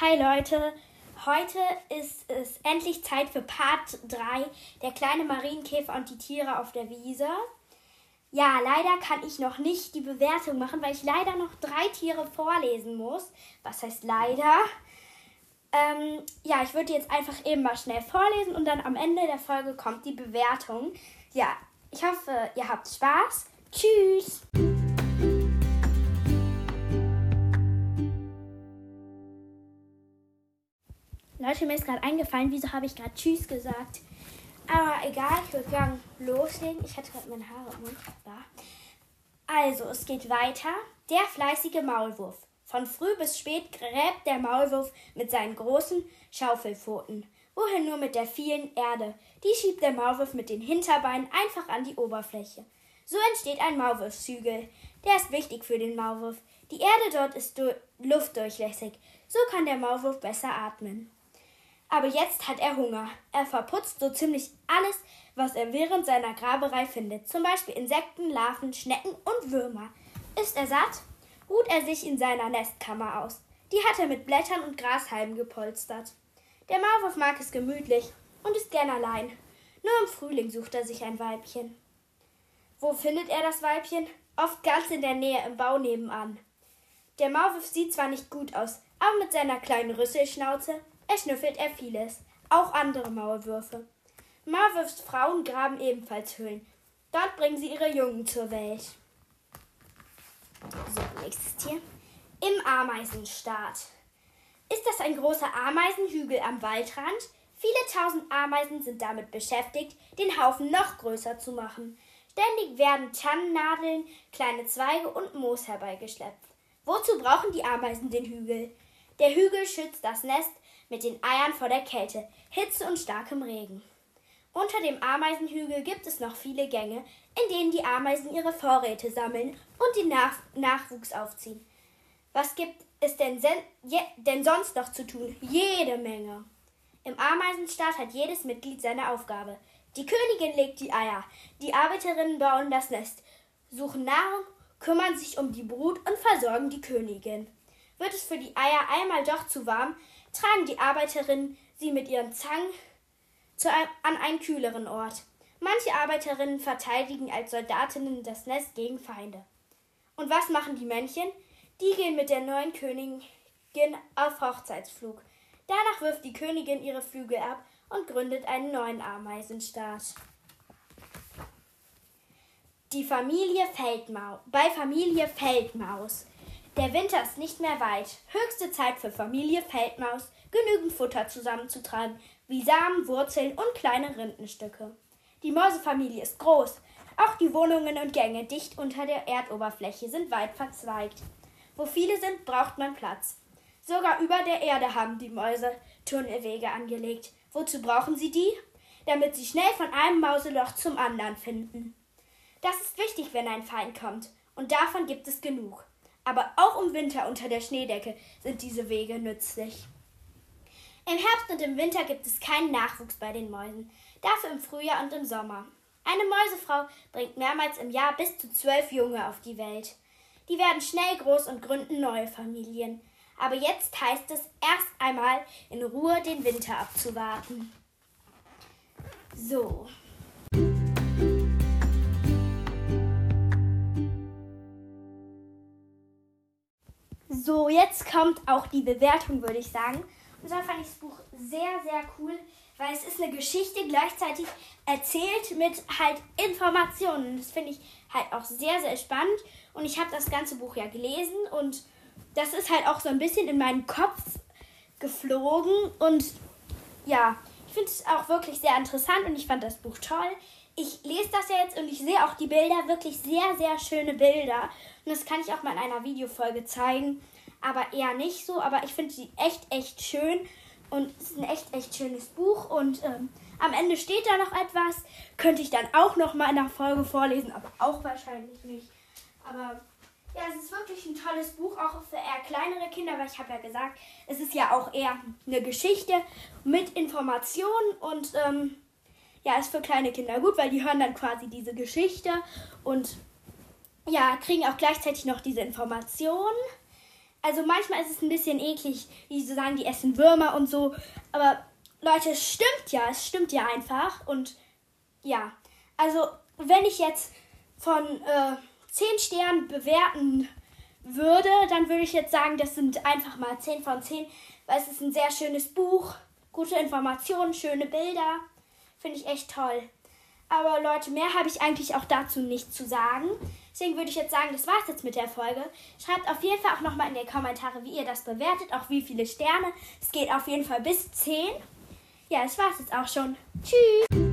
Hi Leute, heute ist es endlich Zeit für Part 3, der kleine Marienkäfer und die Tiere auf der Wiese. Ja, leider kann ich noch nicht die Bewertung machen, weil ich leider noch drei Tiere vorlesen muss. Was heißt leider? Ähm, ja, ich würde jetzt einfach eben mal schnell vorlesen und dann am Ende der Folge kommt die Bewertung. Ja, ich hoffe, ihr habt Spaß. Tschüss! Leute, mir ist gerade eingefallen, wieso habe ich gerade Tschüss gesagt. Aber egal, ich würde gerne loslegen. Ich hatte gerade meine Haare im Mund. Da. Also, es geht weiter. Der fleißige Maulwurf. Von früh bis spät gräbt der Maulwurf mit seinen großen Schaufelpfoten. Wohin nur mit der vielen Erde? Die schiebt der Maulwurf mit den Hinterbeinen einfach an die Oberfläche. So entsteht ein Maulwurfshügel. Der ist wichtig für den Maulwurf. Die Erde dort ist luftdurchlässig. So kann der Maulwurf besser atmen. Aber jetzt hat er Hunger. Er verputzt so ziemlich alles, was er während seiner Graberei findet, zum Beispiel Insekten, Larven, Schnecken und Würmer. Ist er satt? Ruht er sich in seiner Nestkammer aus. Die hat er mit Blättern und Grashalmen gepolstert. Der Maulwurf mag es gemütlich und ist gern allein. Nur im Frühling sucht er sich ein Weibchen. Wo findet er das Weibchen? Oft ganz in der Nähe im Bau nebenan. Der Maulwurf sieht zwar nicht gut aus, aber mit seiner kleinen Rüsselschnauze erschnüffelt er vieles, auch andere Maulwürfe. Maulwurfs Frauen graben ebenfalls Höhlen. Dort bringen sie ihre Jungen zur Welt. So, nächstes Tier. Im Ameisenstaat. Ist das ein großer Ameisenhügel am Waldrand? Viele tausend Ameisen sind damit beschäftigt, den Haufen noch größer zu machen. Ständig werden Tannennadeln, kleine Zweige und Moos herbeigeschleppt. Wozu brauchen die Ameisen den Hügel? Der Hügel schützt das Nest mit den Eiern vor der Kälte, Hitze und starkem Regen. Unter dem Ameisenhügel gibt es noch viele Gänge, in denen die Ameisen ihre Vorräte sammeln und den Nach Nachwuchs aufziehen. Was gibt es denn, denn sonst noch zu tun? Jede Menge. Im Ameisenstaat hat jedes Mitglied seine Aufgabe. Die Königin legt die Eier, die Arbeiterinnen bauen das Nest, suchen Nahrung, kümmern sich um die Brut und versorgen die Königin. Wird es für die Eier einmal doch zu warm, tragen die Arbeiterinnen sie mit ihren Zangen einem, an einen kühleren Ort. Manche Arbeiterinnen verteidigen als Soldatinnen das Nest gegen Feinde. Und was machen die Männchen? Die gehen mit der neuen Königin auf Hochzeitsflug. Danach wirft die Königin ihre Flügel ab und gründet einen neuen Ameisenstaat. Die Familie Feldmaus. Bei Familie Feldmaus der Winter ist nicht mehr weit. Höchste Zeit für Familie Feldmaus, genügend Futter zusammenzutragen, wie Samen, Wurzeln und kleine Rindenstücke. Die Mäusefamilie ist groß. Auch die Wohnungen und Gänge dicht unter der Erdoberfläche sind weit verzweigt. Wo viele sind, braucht man Platz. Sogar über der Erde haben die Mäuse Tunnelwege angelegt. Wozu brauchen sie die? Damit sie schnell von einem Mauseloch zum anderen finden. Das ist wichtig, wenn ein Feind kommt. Und davon gibt es genug aber auch im Winter unter der Schneedecke sind diese Wege nützlich. Im Herbst und im Winter gibt es keinen Nachwuchs bei den Mäusen, dafür im Frühjahr und im Sommer. Eine Mäusefrau bringt mehrmals im Jahr bis zu zwölf Junge auf die Welt. Die werden schnell groß und gründen neue Familien. Aber jetzt heißt es erst einmal in Ruhe den Winter abzuwarten. So, So, jetzt kommt auch die Bewertung, würde ich sagen. Und zwar fand ich das Buch sehr, sehr cool, weil es ist eine Geschichte gleichzeitig erzählt mit halt Informationen. Das finde ich halt auch sehr, sehr spannend. Und ich habe das ganze Buch ja gelesen und das ist halt auch so ein bisschen in meinen Kopf geflogen. Und ja, ich finde es auch wirklich sehr interessant und ich fand das Buch toll. Ich lese das ja jetzt und ich sehe auch die Bilder, wirklich sehr, sehr schöne Bilder. Und das kann ich auch mal in einer Videofolge zeigen aber eher nicht so. Aber ich finde sie echt, echt schön. Und es ist ein echt, echt schönes Buch. Und ähm, am Ende steht da noch etwas. Könnte ich dann auch noch mal in der Folge vorlesen, aber auch wahrscheinlich nicht. Aber ja, es ist wirklich ein tolles Buch, auch für eher kleinere Kinder, weil ich habe ja gesagt, es ist ja auch eher eine Geschichte mit Informationen und ähm, ja, ist für kleine Kinder gut, weil die hören dann quasi diese Geschichte und ja, kriegen auch gleichzeitig noch diese Informationen. Also manchmal ist es ein bisschen eklig, wie sie sagen, die essen Würmer und so. Aber Leute, es stimmt ja, es stimmt ja einfach. Und ja, also wenn ich jetzt von äh, 10 Sternen bewerten würde, dann würde ich jetzt sagen, das sind einfach mal 10 von 10, weil es ist ein sehr schönes Buch, gute Informationen, schöne Bilder. Finde ich echt toll. Aber Leute, mehr habe ich eigentlich auch dazu nicht zu sagen. Deswegen würde ich jetzt sagen, das war's jetzt mit der Folge. Schreibt auf jeden Fall auch nochmal in die Kommentare, wie ihr das bewertet, auch wie viele Sterne. Es geht auf jeden Fall bis 10. Ja, das war's jetzt auch schon. Tschüss.